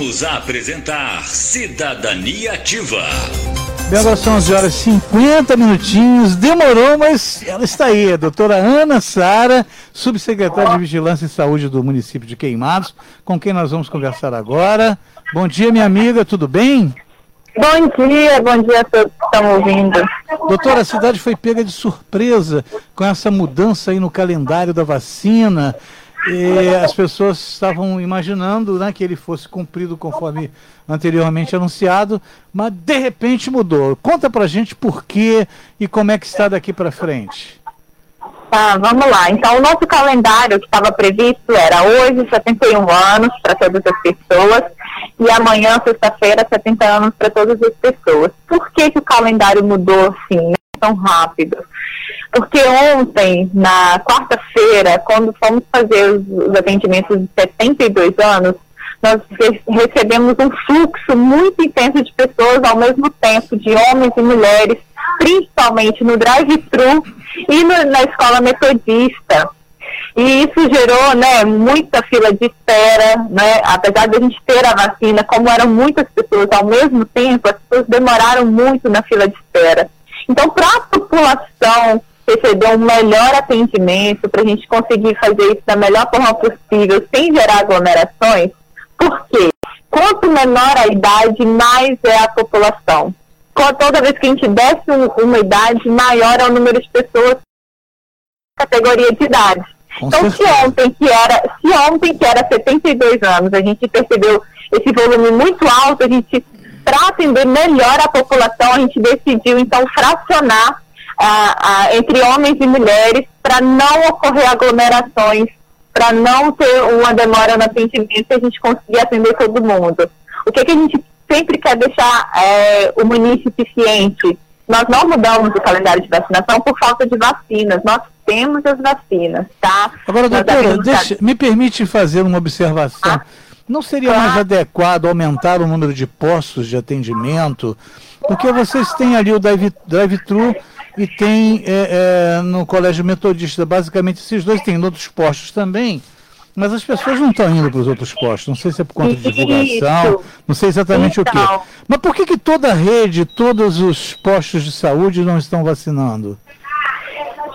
Voltamos a apresentar Cidadania Ativa. Bem, agora são 11 horas e 50 minutinhos. Demorou, mas ela está aí. A doutora Ana Sara, subsecretária de Vigilância e Saúde do município de Queimados, com quem nós vamos conversar agora. Bom dia, minha amiga, tudo bem? Bom dia, bom dia a todos que estão ouvindo. Doutora, a cidade foi pega de surpresa com essa mudança aí no calendário da vacina. E as pessoas estavam imaginando né, que ele fosse cumprido conforme anteriormente anunciado, mas de repente mudou. Conta pra gente por quê e como é que está daqui para frente. Tá, vamos lá. Então, o nosso calendário que estava previsto era hoje 71 anos para todas as pessoas e amanhã, sexta-feira, 70 anos para todas as pessoas. Por que, que o calendário mudou assim, né, tão rápido? Porque ontem, na quarta-feira, quando fomos fazer os, os atendimentos de 72 anos, nós recebemos um fluxo muito intenso de pessoas ao mesmo tempo, de homens e mulheres, principalmente no drive-thru e no, na escola metodista. E isso gerou né, muita fila de espera, né? apesar de a gente ter a vacina, como eram muitas pessoas ao mesmo tempo, as pessoas demoraram muito na fila de espera. Então, para a população receber um melhor atendimento, para a gente conseguir fazer isso da melhor forma possível, sem gerar aglomerações, por quê? Quanto menor a idade, mais é a população. Toda vez que a gente desce um, uma idade, maior é o número de pessoas categoria de idade. Com então, se ontem, que era, se ontem, que era 72 anos, a gente percebeu esse volume muito alto, a gente, para atender melhor a população, a gente decidiu, então, fracionar entre homens e mulheres para não ocorrer aglomerações, para não ter uma demora no atendimento e a gente conseguir atender todo mundo. O que, que a gente sempre quer deixar é, o município ciente? Nós não mudamos o calendário de vacinação por falta de vacinas. Nós temos as vacinas, tá? Agora, doutora, deixa, me permite fazer uma observação. Ah, não seria mais adequado aumentar o número de postos de atendimento? Porque vocês têm ali o drive-thru drive e tem é, é, no Colégio Metodista, basicamente esses dois, tem em outros postos também, mas as pessoas não estão indo para os outros postos, não sei se é por conta de divulgação, não sei exatamente então. o quê. Mas por que, que toda a rede, todos os postos de saúde não estão vacinando?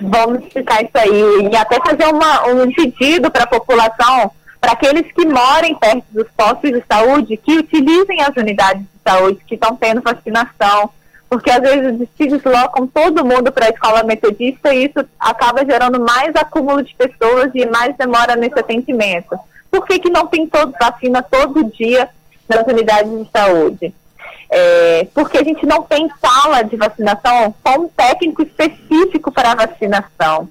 Vamos explicar isso aí e até fazer uma, um pedido para a população, para aqueles que morem perto dos postos de saúde, que utilizem as unidades de saúde que estão tendo vacinação, porque às vezes se deslocam todo mundo para a escola metodista e isso acaba gerando mais acúmulo de pessoas e mais demora nesse atendimento. Por que, que não tem todo, vacina todo dia nas unidades de saúde? É, porque a gente não tem sala de vacinação com um técnico específico para a vacinação.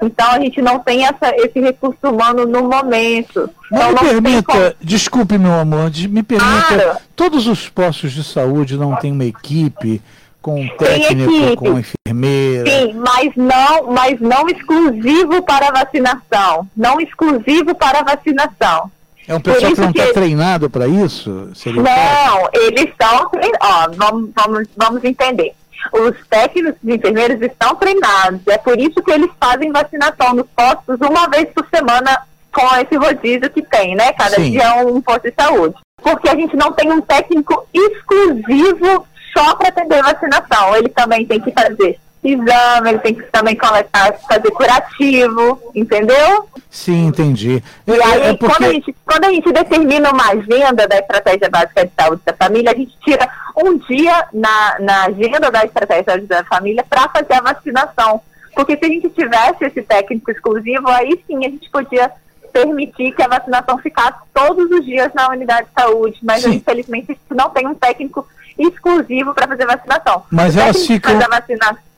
Então a gente não tem essa, esse recurso humano no momento. Então, me permita, como... desculpe meu amor, me permita, claro. todos os postos de saúde não têm uma equipe com um técnico, com enfermeira. Sim, mas não, mas não exclusivo para vacinação. Não exclusivo para vacinação. É um pessoal que não está que... treinado para isso? Seria não, eles estão. Ó, vamos, vamos, vamos entender. Os técnicos de enfermeiros estão treinados. É por isso que eles fazem vacinação nos postos uma vez por semana com esse rodízio que tem, né? Cada Sim. dia um posto de saúde. Porque a gente não tem um técnico exclusivo só para atender vacinação. Ele também tem que fazer exame, ele tem que também coletar, fazer curativo, entendeu? Sim, entendi. E é, aí, é porque... quando, a gente, quando a gente determina uma agenda da Estratégia Básica de Saúde da Família, a gente tira um dia na, na agenda da Estratégia de Saúde da Família para fazer a vacinação. Porque se a gente tivesse esse técnico exclusivo, aí sim a gente podia permitir que a vacinação ficasse todos os dias na unidade de saúde, mas sim. infelizmente a gente não tem um técnico exclusivo para fazer vacinação. Mas elas ficam.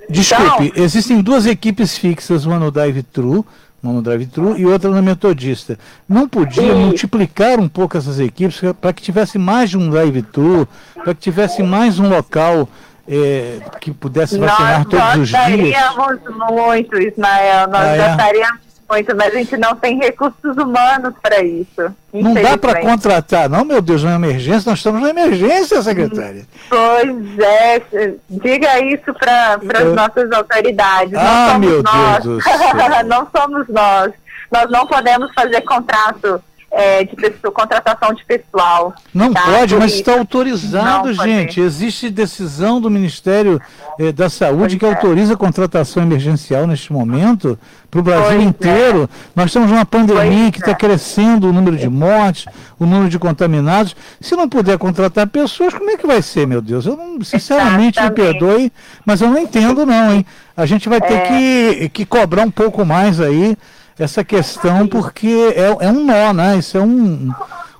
Desculpe, então... existem duas equipes fixas, uma no drive-thru, uma no drive-thru e outra no metodista. Não podia e... multiplicar um pouco essas equipes para que tivesse mais de um drive-thru, para que tivesse mais um local é, que pudesse vacinar nós todos os dias? Nós gostaríamos muito, Ismael, nós ah, é? gostaríamos muito, mas a gente não tem recursos humanos para isso. Não dá para contratar, não, meu Deus, uma emergência, nós estamos na emergência, secretária. Pois é, diga isso para as nossas autoridades. Ah, não meu nós. Deus do céu. não somos nós. Nós não podemos fazer contrato é, de pessoa, contratação de pessoal. Não tá? pode, mas está autorizado, Não pode. gente. Existe decisão do Ministério eh, da Saúde Pois que é. autoriza a contratação emergencial neste momento para o Brasil Pois é. inteiro. Nós temos uma pandemia Pois que está é. crescendo o número de mortes, o número de contaminados. Se não puder contratar pessoas, como é que vai ser, meu Deus? Eu não, sinceramente me Exatamente. perdoe, mas eu não entendo não, hein? A gente vai ter É. que, que cobrar um pouco mais aí essa questão, porque é, é um nó, né? Isso é um,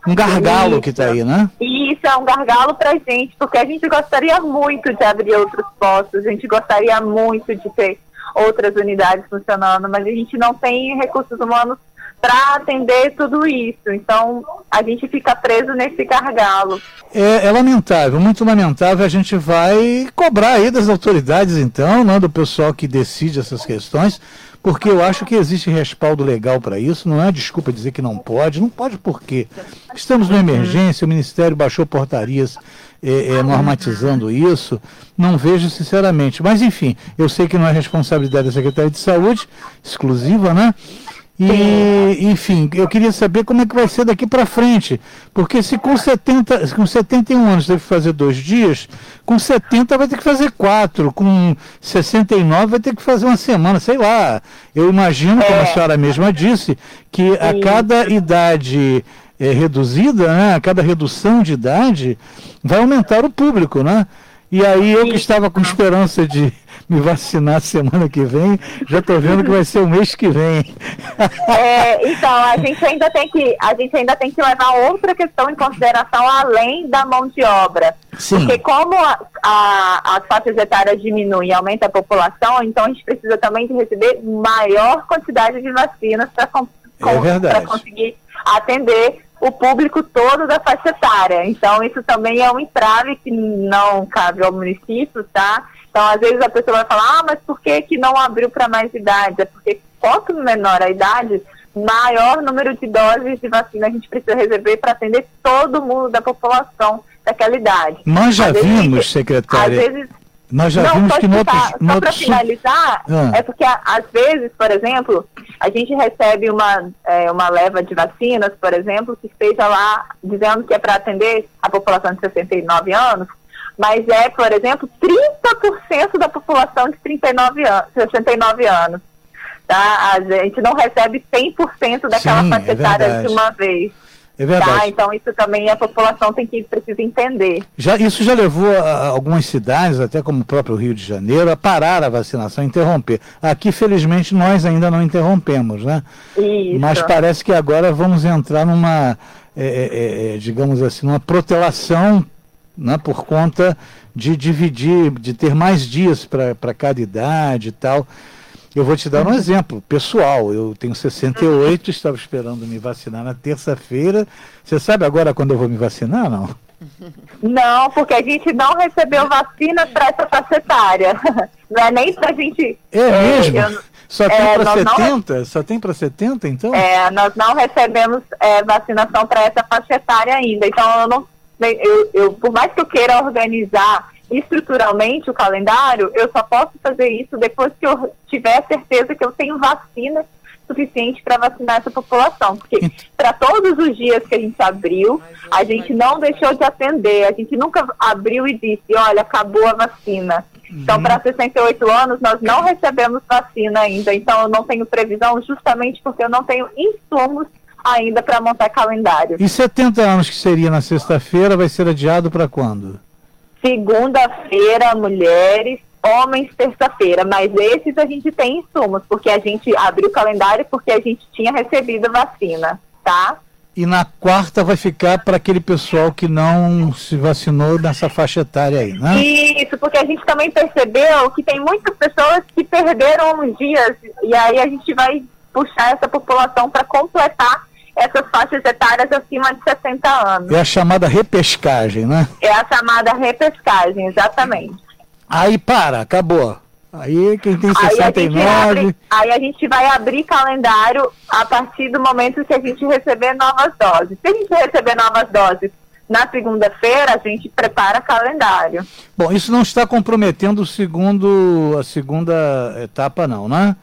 um gargalo que está aí, né? Isso é um gargalo pra gente, porque a gente gostaria muito de abrir outros postos, a gente gostaria muito de ter outras unidades funcionando, mas a gente não tem recursos humanos para atender tudo isso. Então, a gente fica preso nesse gargalo. É, é lamentável, muito lamentável. A gente vai cobrar aí das autoridades, então, né, do pessoal que decide essas questões, porque eu acho que existe respaldo legal para isso. Não é desculpa dizer que não pode. Não pode por quê? Estamos numa emergência, o Ministério baixou portarias é, é, normatizando isso. Não vejo sinceramente. Mas, enfim, eu sei que não é responsabilidade da Secretaria de Saúde, exclusiva, né? E, enfim, eu queria saber como é que vai ser daqui para frente. Porque se com, 70, com 71 anos teve que fazer dois dias, com 70 vai ter que fazer quatro, com 69 vai ter que fazer uma semana, sei lá. Eu imagino, como a É. senhora mesma disse, que a cada idade eh, reduzida, né, a cada redução de idade, vai aumentar o público, né? E aí eu que estava com esperança de me vacinar semana que vem, já estou vendo que vai ser o mês que vem. É, então, a gente ainda tem que a gente ainda tem que levar outra questão em consideração além da mão de obra. Sim. Porque como a, a, as faixas etárias diminuem e aumenta a população, então a gente precisa também de receber maior quantidade de vacinas para É conseguir atender o público todo da faixa etária. Então, isso também é um entrave que não cabe ao município, tá? Então, às vezes a pessoa vai falar, ah, mas por que, que não abriu para mais idade? É porque quanto menor a idade, maior número de doses de vacina a gente precisa receber para atender todo mundo da população daquela idade. Nós já Às vezes- vimos, Às secretária, vezes nós já não, vimos que no ficar, outro, no só para finalizar, Ah. é porque às vezes, por exemplo, a gente recebe uma, é, uma leva de vacinas, por exemplo, que esteja lá dizendo que é para atender a população de 69 anos, mas é, por exemplo, 30% da população de 39 anos, 69 anos. Tá? A gente não recebe 100% daquela Sim, faixa é etária verdade. de uma vez. É Tá? verdade. Então isso também a população tem que precisa entender. Já, isso já levou a, a algumas cidades, até como o próprio Rio de Janeiro, a parar a vacinação, interromper. Aqui, felizmente, nós ainda não interrompemos, né? Isso. Mas parece que agora vamos entrar numa, é, é, é, digamos assim, numa protelação né, por conta de dividir, de ter mais dias para cada idade e tal. Eu vou te dar um exemplo pessoal. Eu tenho 68, estava esperando me vacinar na terça-feira. Você sabe agora quando eu vou me vacinar, não? Não, porque a gente não recebeu vacina para essa faixa etária. Não é nem pra gente. É mesmo? eu- Só tem é, para nós não- 70? Só tem para 70, então? é, nós não recebemos é, vacinação para essa faixa etária ainda. Então, eu não. Eu, eu, por mais que eu queira organizar estruturalmente o calendário, eu só posso fazer isso depois que eu tiver certeza que eu tenho vacina suficiente para vacinar essa população. Porque para todos os dias que a gente abriu, a gente não deixou de atender, a gente nunca abriu e disse, olha, acabou a vacina. Então, para 68 anos, nós não recebemos vacina ainda. Então, eu não tenho previsão justamente porque eu não tenho insumos ainda para montar calendário. E 70 anos que seria na sexta-feira vai ser adiado para quando? Segunda-feira, mulheres, homens, terça-feira. Mas esses a gente tem insumos, porque a gente abriu o calendário porque a gente tinha recebido vacina, tá? E na quarta vai ficar para aquele pessoal que não se vacinou nessa faixa etária aí, né? Isso, porque a gente também percebeu que tem muitas pessoas que perderam uns dias e aí a gente vai puxar essa população para completar essas faixas etárias acima de 60 anos. É a chamada repescagem, né? É a chamada repescagem, exatamente. Aí para, acabou. Aí quem tem Aí a, 69. abre, aí a gente vai abrir calendário a partir do momento que a gente receber novas doses. Se a gente receber novas doses na segunda-feira, a gente prepara calendário. Bom, isso não está comprometendo o segundo, a segunda etapa, não, né?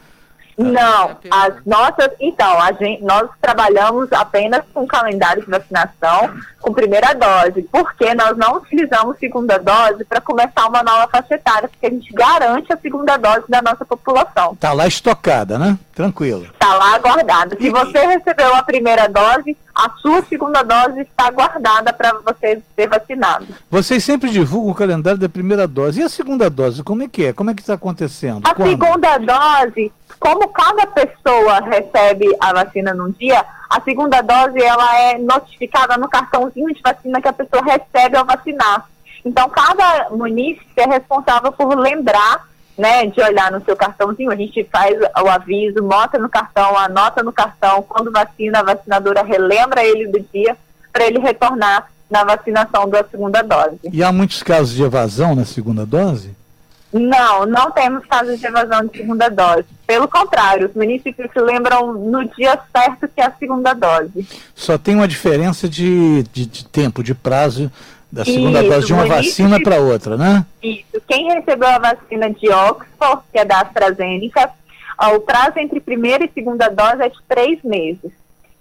Não, as nossas. Então, a gente, nós trabalhamos apenas com calendário de vacinação com primeira dose, porque nós não utilizamos segunda dose para começar uma nova faixa etária, porque a gente garante a segunda dose da nossa população. Está lá estocada, né? Tranquilo. Está lá aguardada. Se você recebeu a primeira dose, a sua segunda dose está guardada para você ser vacinado. Vocês sempre divulgam o calendário da primeira dose. E a segunda dose, como é que é? Como é que está acontecendo? A Quando? segunda dose, como cada pessoa recebe a vacina num dia, a segunda dose ela é notificada no cartãozinho de vacina que a pessoa recebe ao vacinar. Então, cada munícipe é responsável por lembrar né, de olhar no seu cartãozinho, a gente faz o aviso, mostra no cartão, anota no cartão, quando vacina, a vacinadora relembra ele do dia para ele retornar na vacinação da segunda dose. E há muitos casos de evasão na segunda dose? Não, não temos casos de evasão de segunda dose. Pelo contrário, os municípios se lembram no dia certo que é a segunda dose. Só tem uma diferença de, de, de tempo, de prazo da segunda Isso, dose de uma vacina para outra, né? Isso. Quem recebeu a vacina de Oxford, que é da AstraZeneca, o prazo entre primeira e segunda dose é de três meses.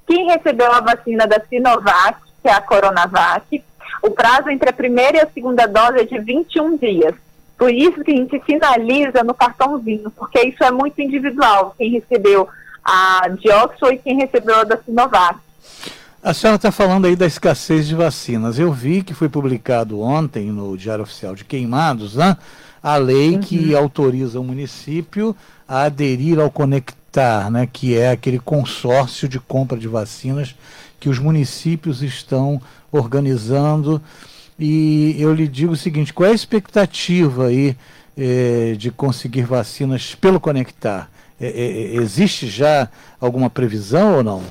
Quem recebeu a vacina da Sinovac, que é a Coronavac, o prazo entre a primeira e a segunda dose é de 21 dias. Por isso que a gente finaliza no cartãozinho, porque isso é muito individual. Quem recebeu a de Oxford e quem recebeu a da Sinovac. A senhora está falando aí da escassez de vacinas. Eu vi que foi publicado ontem no Diário Oficial de Queimados, né? A lei uhum. que autoriza o município a aderir ao Conectar, né? Que é aquele consórcio de compra de vacinas que os municípios estão organizando e eu lhe digo o seguinte: qual é a expectativa aí é, de conseguir vacinas pelo Conectar? É, é, existe já alguma previsão ou não?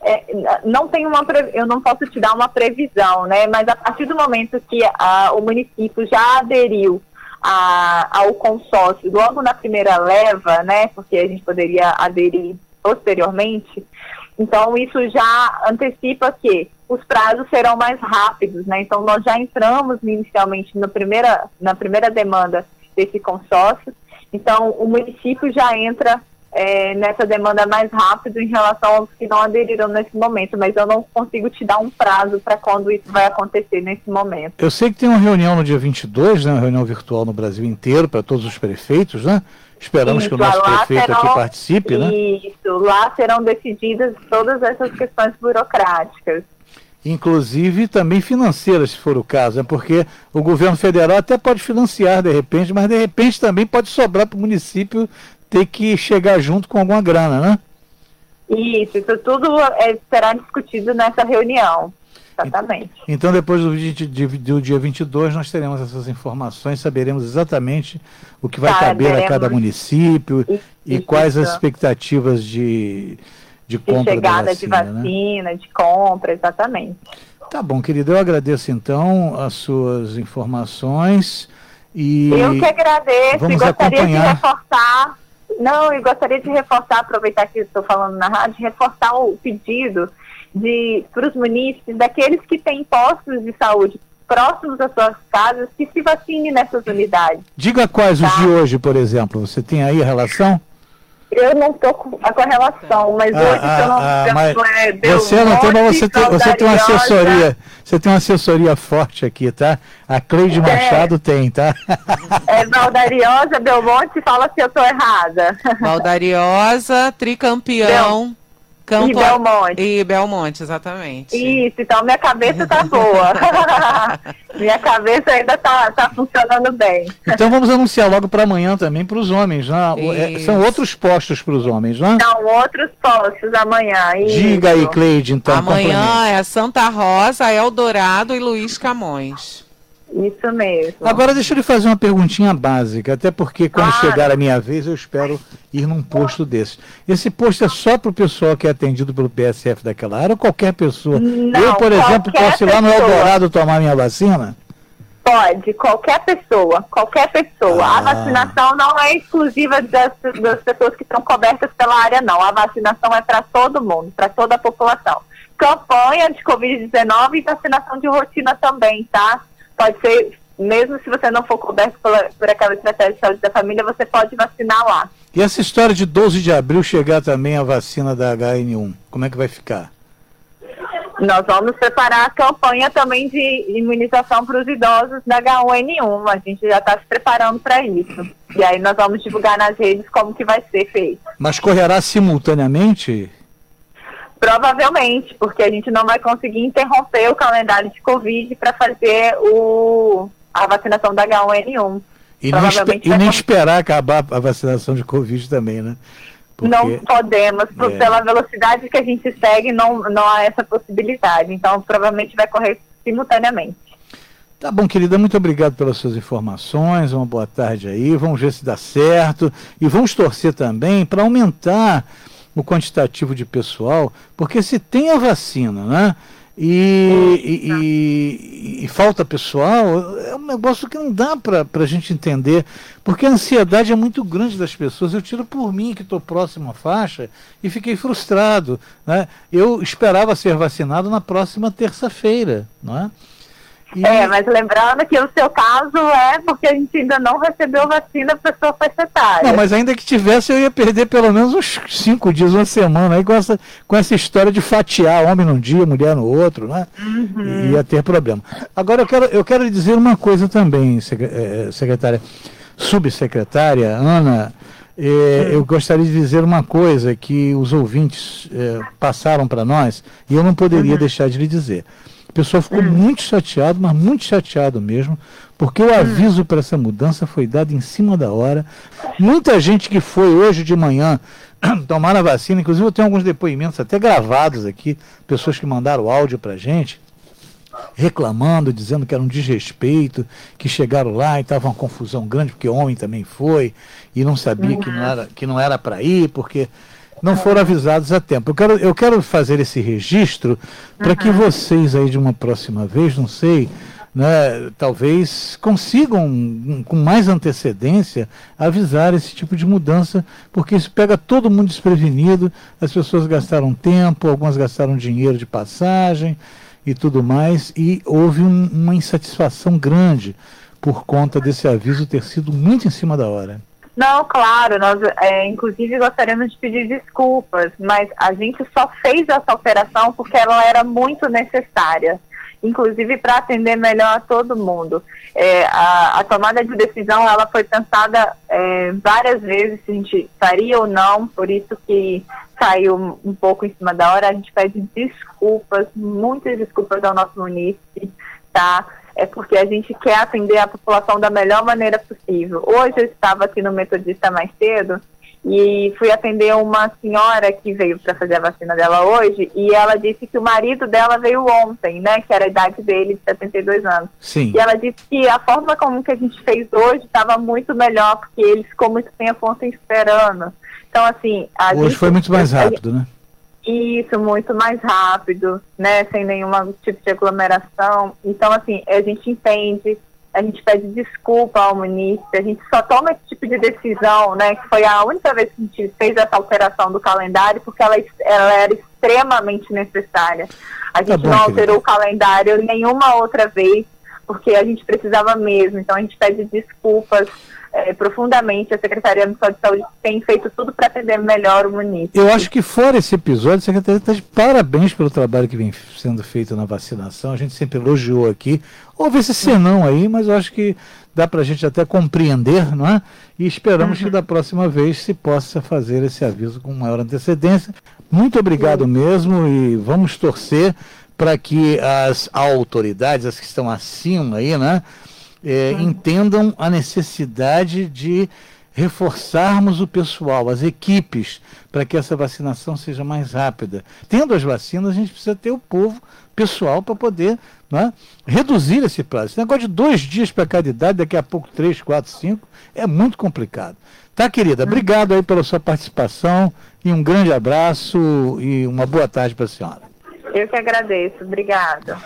É, não tem uma eu não posso te dar uma previsão, né? Mas a partir do momento que a, o município já aderiu a, ao consórcio, logo na primeira leva, né? Porque a gente poderia aderir posteriormente. Então isso já antecipa que os prazos serão mais rápidos, né? Então nós já entramos inicialmente na primeira, na primeira demanda desse consórcio, então o município já entra é, nessa demanda mais rápido em relação aos que não aderiram nesse momento, mas eu não consigo te dar um prazo para quando isso vai acontecer nesse momento. Eu sei que tem uma reunião no dia 22, né, uma reunião virtual no Brasil inteiro para todos os prefeitos, né? Esperamos isso, que o nosso prefeito serão, aqui participe, né? Isso, lá serão decididas todas essas questões burocráticas inclusive também financeiras, se for o caso, né? porque o governo federal até pode financiar de repente, mas de repente também pode sobrar para o município ter que chegar junto com alguma grana, né? Isso, isso tudo é, será discutido nessa reunião. Exatamente. Então, depois do dia, do dia 22, nós teremos essas informações, saberemos exatamente o que vai tá, caber a cada município isso, e quais as expectativas de, de, compra de chegada vacina, de vacina, né? de compra, exatamente. Tá bom, querido. Eu agradeço então as suas informações e eu que agradeço vamos e gostaria acompanhar. de reforçar. Não, eu gostaria de reforçar, aproveitar que estou falando na rádio, reforçar o pedido de para os munícipes, daqueles que têm postos de saúde próximos às suas casas, que se vacine nessas unidades. Diga quais tá? os de hoje, por exemplo. Você tem aí a relação? Eu não estou com a correlação, mas ah, hoje ah, eu não ah, mas é, Você não tem, mas você tem, você tem uma assessoria. Você tem uma assessoria forte aqui, tá? A Cleide é, Machado tem, tá? É Valdariosa, Belmonte fala se eu estou errada. Valdariosa, tricampeão. Bel... Campo e Belmonte. E Belmonte, exatamente. Isso, então minha cabeça tá boa. minha cabeça ainda tá, tá funcionando bem. Então vamos anunciar logo para amanhã também para os homens, né? É, são outros postos para os homens, né? São outros postos amanhã. Isso. Diga aí, Cleide, então. Amanhã é Santa Rosa, Eldorado e Luiz Camões. Isso mesmo. Agora deixa eu lhe fazer uma perguntinha básica, até porque quando claro. chegar a minha vez eu espero ir num posto desse. Esse posto é só para o pessoal que é atendido pelo PSF daquela área ou qualquer pessoa? Não, eu, por exemplo, posso ir lá no Eldorado tomar minha vacina? Pode, qualquer pessoa, qualquer pessoa. Ah. A vacinação não é exclusiva das, das pessoas que estão cobertas pela área, não. A vacinação é para todo mundo, para toda a população. Campanha de Covid-19 e vacinação de rotina também, tá? Pode ser mesmo se você não for coberto por, por aquela estratégia de saúde da família, você pode vacinar lá. E essa história de 12 de abril chegar também a vacina da HN1, como é que vai ficar? Nós vamos preparar a campanha também de imunização para os idosos da H1N1. A gente já está se preparando para isso. E aí nós vamos divulgar nas redes como que vai ser feito. Mas correrá simultaneamente? Provavelmente, porque a gente não vai conseguir interromper o calendário de Covid para fazer o, a vacinação da H1N1. E, e nem esperar acabar a vacinação de Covid também, né? Porque... Não podemos, por, é. pela velocidade que a gente segue, não, não há essa possibilidade. Então, provavelmente vai correr simultaneamente. Tá bom, querida, muito obrigado pelas suas informações. Uma boa tarde aí. Vamos ver se dá certo. E vamos torcer também para aumentar o quantitativo de pessoal, porque se tem a vacina, né? E, e, e, e, falta pessoal, é um negócio que não dá para a gente entender, porque a ansiedade é muito grande das pessoas. Eu tiro por mim, que estou próximo à faixa, e fiquei frustrado. Né? Eu esperava ser vacinado na próxima terça-feira. Não é? E... É, mas lembrando que o seu caso é porque a gente ainda não recebeu vacina para sua faixa etária. Não, mas ainda que tivesse, eu ia perder pelo menos uns cinco dias, uma semana, aí com essa, com essa história de fatiar homem num dia, mulher no outro, né? Uhum. Ia ter problema. Agora eu quero, eu quero lhe dizer uma coisa também, eh, secretária, subsecretária Ana. É, eu gostaria de dizer uma coisa que os ouvintes passaram para nós e eu não poderia uhum. deixar de lhe dizer. O pessoal ficou hum. muito chateado, mas muito chateado mesmo, porque o hum. aviso para essa mudança foi dado em cima da hora. Muita gente que foi hoje de manhã tomar a vacina, inclusive eu tenho alguns depoimentos até gravados aqui, pessoas que mandaram áudio para a gente, reclamando, dizendo que era um desrespeito, que chegaram lá e estava uma confusão grande, porque homem também foi, e não sabia que não era, que não era para ir, porque não foram avisados a tempo. Eu quero, eu quero fazer esse registro para uhum. que vocês aí de uma próxima vez, não sei, né, talvez consigam com mais antecedência avisar esse tipo de mudança, porque isso pega todo mundo desprevenido, as pessoas gastaram tempo, algumas gastaram dinheiro de passagem e tudo mais, e houve um, uma insatisfação grande por conta desse aviso ter sido muito em cima da hora. Não, claro, nós é, inclusive gostaríamos de pedir desculpas, mas a gente só fez essa alteração porque ela era muito necessária, inclusive para atender melhor a todo mundo. É, a, a, tomada de decisão ela foi pensada é, várias vezes se a gente faria ou não, por isso que saiu um pouco em cima da hora. A gente pede desculpas, muitas desculpas ao nosso município, tá? É porque a gente quer atender a população da melhor maneira possível. Hoje eu estava aqui no Metodista mais cedo e fui atender uma senhora que veio para fazer a vacina dela hoje e ela disse que o marido dela veio ontem, né, que era a idade dele de 72 anos. Sim. E ela disse que a forma como que a gente fez hoje estava muito melhor porque ele ficou muito tempo ontem esperando. Então assim, hoje gente, foi muito mais rápido, né? Isso, muito mais rápido, né? Sem nenhum tipo de aglomeração. Então, assim, a gente entende, a gente pede desculpa ao município, a gente só toma esse tipo de decisão, né? Que foi a única vez que a gente fez essa alteração do calendário, porque ela, ela era extremamente necessária. A tá gente tá bom, não alterou o calendário nenhuma outra vez, porque a gente precisava mesmo. Então, a gente pede desculpas é, profundamente a Secretaria Municipal de Saúde tem feito tudo para atender melhor o município. Eu acho que fora esse episódio, a Secretaria está de parabéns pelo trabalho que vem sendo feito na vacinação. A gente sempre elogiou aqui. Houve esse senão aí, mas eu acho que dá para a gente até compreender, não é? E esperamos uhum. que da próxima vez se possa fazer esse aviso com maior antecedência. Muito obrigado uhum. mesmo e vamos torcer para que as autoridades, as que estão acima aí, né? É, entendam a necessidade de reforçarmos o pessoal, as equipes, para que essa vacinação seja mais rápida. Tendo as vacinas, a gente precisa ter o povo pessoal para poder né, reduzir esse prazo. Esse negócio de dois dias para cada idade, daqui a pouco três, quatro, cinco, é muito complicado. Tá, querida? Obrigado aí pela sua participação e um grande abraço e uma boa tarde para a senhora. Eu que agradeço. Obrigada.